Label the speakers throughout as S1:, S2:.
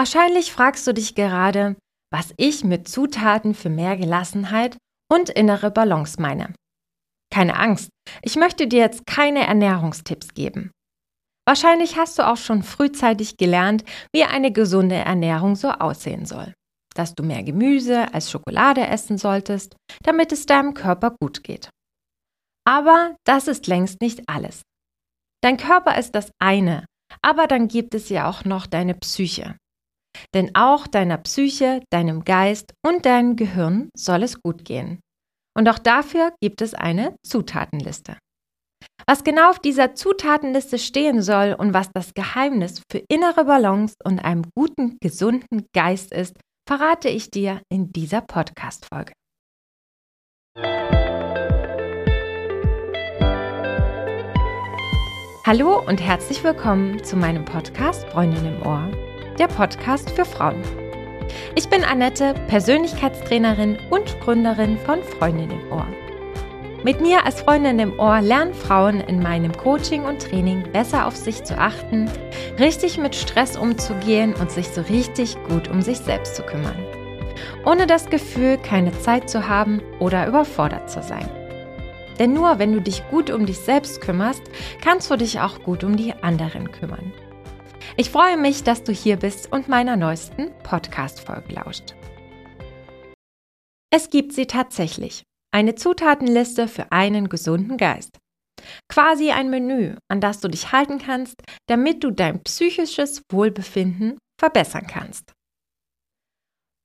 S1: Wahrscheinlich fragst du dich gerade, was ich mit Zutaten für mehr Gelassenheit und innere Balance meine. Keine Angst, ich möchte dir jetzt keine Ernährungstipps geben. Wahrscheinlich hast du auch schon frühzeitig gelernt, wie eine gesunde Ernährung so aussehen soll. Dass du mehr Gemüse als Schokolade essen solltest, damit es deinem Körper gut geht. Aber das ist längst nicht alles. Dein Körper ist das eine, aber dann gibt es ja auch noch deine Psyche. Denn auch deiner Psyche, deinem Geist und deinem Gehirn soll es gut gehen. Und auch dafür gibt es eine Zutatenliste. Was genau auf dieser Zutatenliste stehen soll und was das Geheimnis für innere Balance und einem guten, gesunden Geist ist, verrate ich dir in dieser Podcast-Folge. Hallo und herzlich willkommen zu meinem Podcast Freundin im Ohr, der Podcast für Frauen. Ich bin Annette, Persönlichkeitstrainerin und Gründerin von Freundin im Ohr. Mit mir als Freundin im Ohr lernen Frauen in meinem Coaching und Training besser auf sich zu achten, richtig mit Stress umzugehen und sich so richtig gut um sich selbst zu kümmern. Ohne das Gefühl, keine Zeit zu haben oder überfordert zu sein. Denn nur wenn du dich gut um dich selbst kümmerst, kannst du dich auch gut um die anderen kümmern. Ich freue mich, dass du hier bist und meiner neuesten Podcast-Folge lauscht. Es gibt sie tatsächlich. Eine Zutatenliste für einen gesunden Geist. Quasi ein Menü, an das du dich halten kannst, damit du dein psychisches Wohlbefinden verbessern kannst.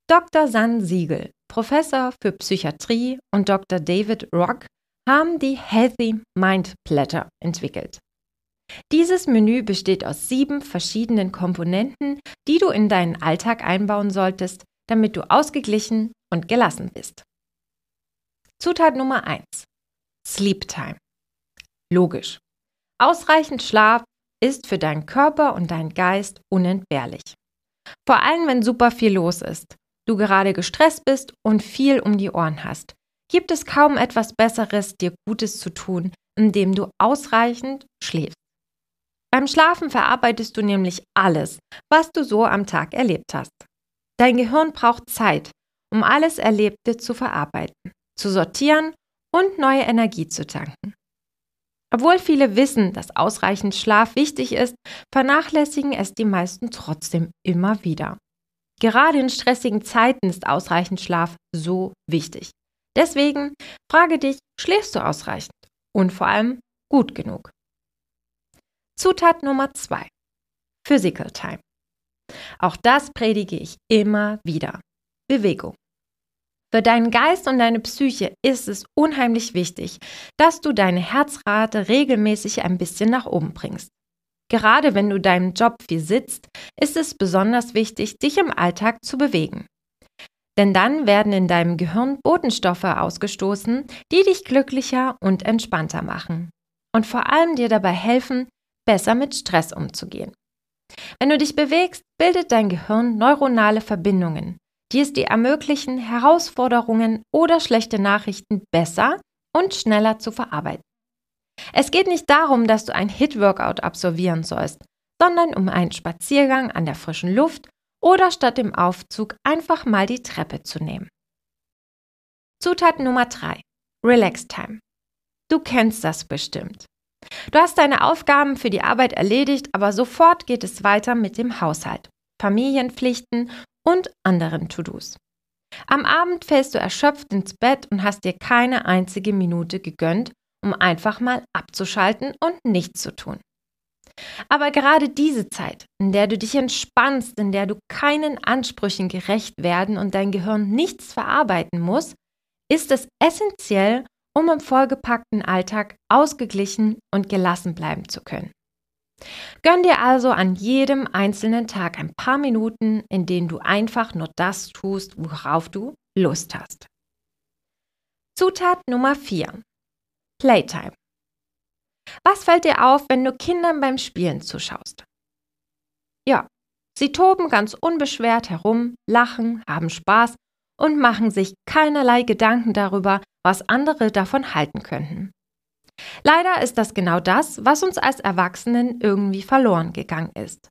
S1: Dr. San Siegel, Professor für Psychiatrie und Dr. David Rock haben die Healthy Mind Platter entwickelt. Dieses Menü besteht aus sieben verschiedenen Komponenten, die du in deinen Alltag einbauen solltest, damit du ausgeglichen und gelassen bist. Zutat Nummer 1. Sleep Time. Logisch. Ausreichend Schlaf ist für deinen Körper und deinen Geist unentbehrlich. Vor allem, wenn super viel los ist, du gerade gestresst bist und viel um die Ohren hast, gibt es kaum etwas Besseres, dir Gutes zu tun, indem du ausreichend schläfst. Beim Schlafen verarbeitest du nämlich alles, was du so am Tag erlebt hast. Dein Gehirn braucht Zeit, um alles Erlebte zu verarbeiten zu sortieren und neue Energie zu tanken. Obwohl viele wissen, dass ausreichend Schlaf wichtig ist, vernachlässigen es die meisten trotzdem immer wieder. Gerade in stressigen Zeiten ist ausreichend Schlaf so wichtig. Deswegen frage dich, schläfst du ausreichend und vor allem gut genug? Zutat Nummer 2. Physical Time. Auch das predige ich immer wieder. Bewegung. Für deinen Geist und deine Psyche ist es unheimlich wichtig, dass du deine Herzrate regelmäßig ein bisschen nach oben bringst. Gerade wenn du deinem Job viel sitzt, ist es besonders wichtig, dich im Alltag zu bewegen. Denn dann werden in deinem Gehirn Botenstoffe ausgestoßen, die dich glücklicher und entspannter machen und vor allem dir dabei helfen, besser mit Stress umzugehen. Wenn du dich bewegst, bildet dein Gehirn neuronale Verbindungen, die es dir ermöglichen, Herausforderungen oder schlechte Nachrichten besser und schneller zu verarbeiten. Es geht nicht darum, dass du ein Hit-Workout absolvieren sollst, sondern um einen Spaziergang an der frischen Luft oder statt dem Aufzug einfach mal die Treppe zu nehmen. Zutat Nummer 3. Relax Time. Du kennst das bestimmt. Du hast deine Aufgaben für die Arbeit erledigt, aber sofort geht es weiter mit dem Haushalt, Familienpflichten und anderen To-Dos. Am Abend fällst du erschöpft ins Bett und hast dir keine einzige Minute gegönnt, um einfach mal abzuschalten und nichts zu tun. Aber gerade diese Zeit, in der du dich entspannst, in der du keinen Ansprüchen gerecht werden und dein Gehirn nichts verarbeiten muss, ist es essentiell, um im vollgepackten Alltag ausgeglichen und gelassen bleiben zu können. Gönn dir also an jedem einzelnen Tag ein paar Minuten, in denen du einfach nur das tust, worauf du Lust hast. Zutat Nummer 4. Playtime. Was fällt dir auf, wenn du Kindern beim Spielen zuschaust? Ja, sie toben ganz unbeschwert herum, lachen, haben Spaß und machen sich keinerlei Gedanken darüber, was andere davon halten könnten. Leider ist das genau das, was uns als Erwachsenen irgendwie verloren gegangen ist.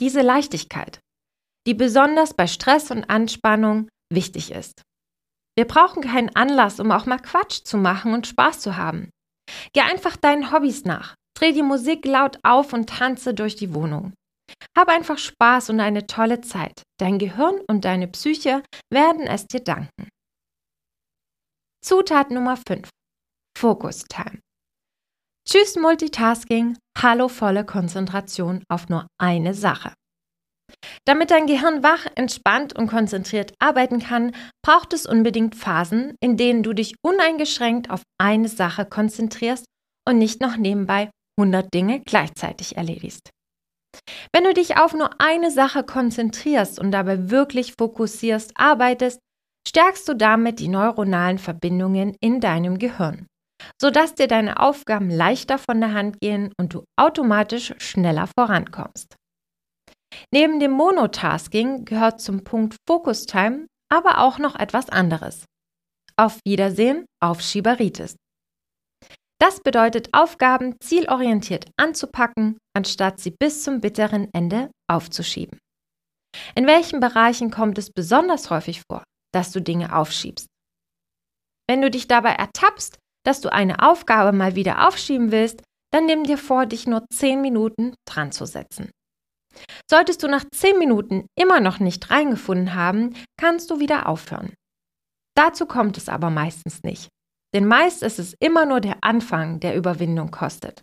S1: Diese Leichtigkeit. die besonders bei Stress und Anspannung wichtig ist. Wir brauchen keinen Anlass, um auch mal Quatsch zu machen und Spaß zu haben. Geh einfach deinen Hobbys nach, dreh die Musik laut auf und tanze durch die Wohnung. Hab einfach Spaß und eine tolle Zeit. Dein Gehirn und deine Psyche werden es dir danken. Zutat Nummer 5. Focus Time. Tschüss Multitasking, hallo volle Konzentration auf nur eine Sache. Damit dein Gehirn wach, entspannt und konzentriert arbeiten kann, braucht es unbedingt Phasen, in denen du dich uneingeschränkt auf eine Sache konzentrierst und nicht noch nebenbei 100 Dinge gleichzeitig erledigst. Wenn du dich auf nur eine Sache konzentrierst und dabei wirklich fokussierst, arbeitest, stärkst du damit die neuronalen Verbindungen in deinem Gehirn, sodass dir deine Aufgaben leichter von der Hand gehen und du automatisch schneller vorankommst. Neben dem Monotasking gehört zum Punkt Focus Time aber auch noch etwas anderes. Auf Wiedersehen auf Schieberitis. Das bedeutet, Aufgaben zielorientiert anzupacken, anstatt sie bis zum bitteren Ende aufzuschieben. In welchen Bereichen kommt es besonders häufig vor, dass du Dinge aufschiebst? Wenn du dich dabei ertappst, dass du eine Aufgabe mal wieder aufschieben willst, dann nimm dir vor, dich nur 10 Minuten dran zu setzen. Solltest du nach 10 Minuten immer noch nicht reingefunden haben, kannst du wieder aufhören. Dazu kommt es aber meistens nicht. Denn meist ist es immer nur der Anfang, der Überwindung kostet.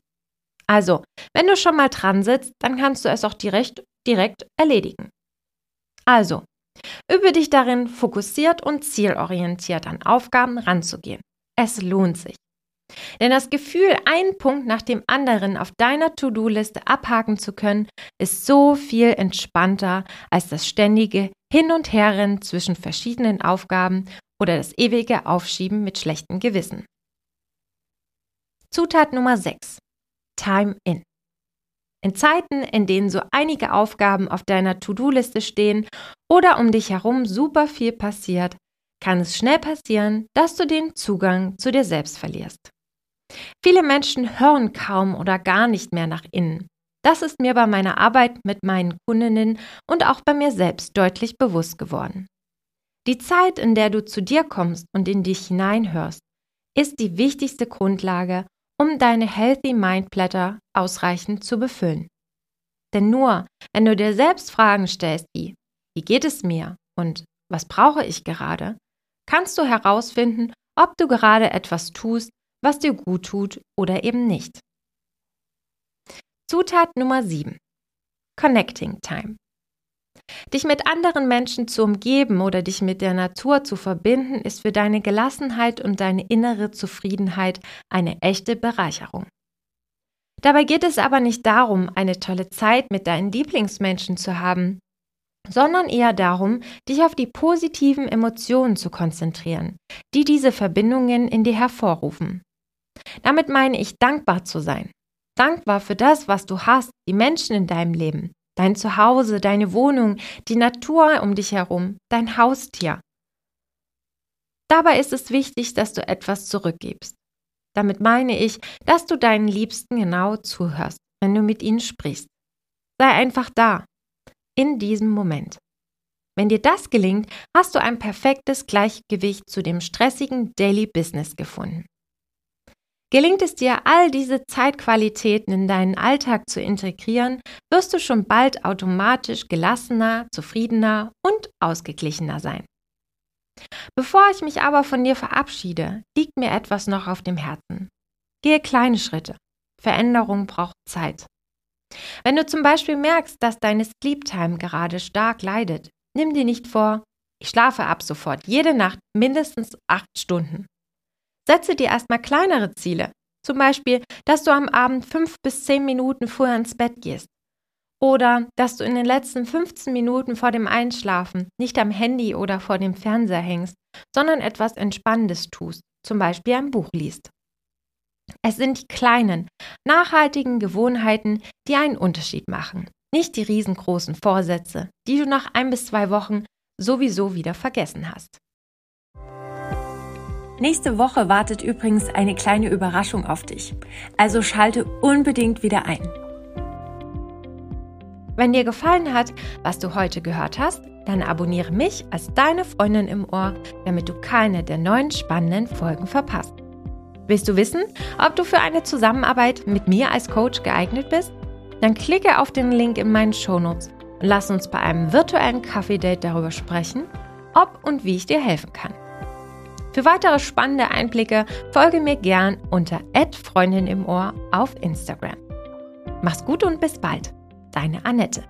S1: Also, wenn du schon mal dran sitzt, dann kannst du es auch direkt, direkt erledigen. Also, übe dich darin, fokussiert und zielorientiert an Aufgaben ranzugehen. Es lohnt sich. Denn das Gefühl, einen Punkt nach dem anderen auf deiner To-Do-Liste abhaken zu können, ist so viel entspannter als das ständige Hin- und Herrennen zwischen verschiedenen Aufgaben oder das ewige Aufschieben mit schlechtem Gewissen. Zutat Nummer 6. Time in. In Zeiten, in denen so einige Aufgaben auf deiner To-Do-Liste stehen oder um dich herum super viel passiert, kann es schnell passieren, dass du den Zugang zu dir selbst verlierst. Viele Menschen hören kaum oder gar nicht mehr nach innen. Das ist mir bei meiner Arbeit mit meinen Kundinnen und auch bei mir selbst deutlich bewusst geworden. Die Zeit, in der du zu dir kommst und in dich hineinhörst, ist die wichtigste Grundlage, um deine Healthy Mind Blätter ausreichend zu befüllen. Denn nur, wenn du dir selbst Fragen stellst wie, wie geht es mir und was brauche ich gerade, kannst du herausfinden, ob du gerade etwas tust, was dir gut tut oder eben nicht. Zutat Nummer 7. Connecting Time. Dich mit anderen Menschen zu umgeben oder dich mit der Natur zu verbinden, ist für deine Gelassenheit und deine innere Zufriedenheit eine echte Bereicherung. Dabei geht es aber nicht darum, eine tolle Zeit mit deinen Lieblingsmenschen zu haben, sondern eher darum, dich auf die positiven Emotionen zu konzentrieren, die diese Verbindungen in dir hervorrufen. Damit meine ich dankbar zu sein. Dankbar für das, was du hast, die Menschen in deinem Leben, dein Zuhause, deine Wohnung, die Natur um dich herum, dein Haustier. Dabei ist es wichtig, dass du etwas zurückgibst. Damit meine ich, dass du deinen Liebsten genau zuhörst, wenn du mit ihnen sprichst. Sei einfach da, in diesem Moment. Wenn dir das gelingt, hast du ein perfektes Gleichgewicht zu dem stressigen Daily Business gefunden. Gelingt es dir, all diese Zeitqualitäten in deinen Alltag zu integrieren, wirst du schon bald automatisch gelassener, zufriedener und ausgeglichener sein. Bevor ich mich aber von dir verabschiede, liegt mir etwas noch auf dem Herzen. Gehe kleine Schritte. Veränderung braucht Zeit. Wenn du zum Beispiel merkst, dass deine Sleep Time gerade stark leidet, nimm dir nicht vor, ich schlafe ab sofort jede Nacht mindestens acht Stunden. Setze dir erstmal kleinere Ziele. Zum Beispiel, dass du am Abend fünf bis zehn Minuten früher ins Bett gehst. Oder dass du in den letzten 15 Minuten vor dem Einschlafen nicht am Handy oder vor dem Fernseher hängst, sondern etwas Entspannendes tust, zum Beispiel ein Buch liest. Es sind die kleinen, nachhaltigen Gewohnheiten, die einen Unterschied machen, nicht die riesengroßen Vorsätze, die du nach ein bis zwei Wochen sowieso wieder vergessen hast. Nächste Woche wartet übrigens eine kleine Überraschung auf dich. Also schalte unbedingt wieder ein. Wenn dir gefallen hat, was du heute gehört hast, dann abonniere mich als deine Freundin im Ohr, damit du keine der neuen spannenden Folgen verpasst. Willst du wissen, ob du für eine Zusammenarbeit mit mir als Coach geeignet bist? Dann klicke auf den Link in meinen Shownotes und lass uns bei einem virtuellen Kaffee-Date darüber sprechen, ob und wie ich dir helfen kann. Für weitere spannende Einblicke folge mir gern unter Freundin im Ohr auf Instagram. Mach's gut und bis bald. Deine Annette.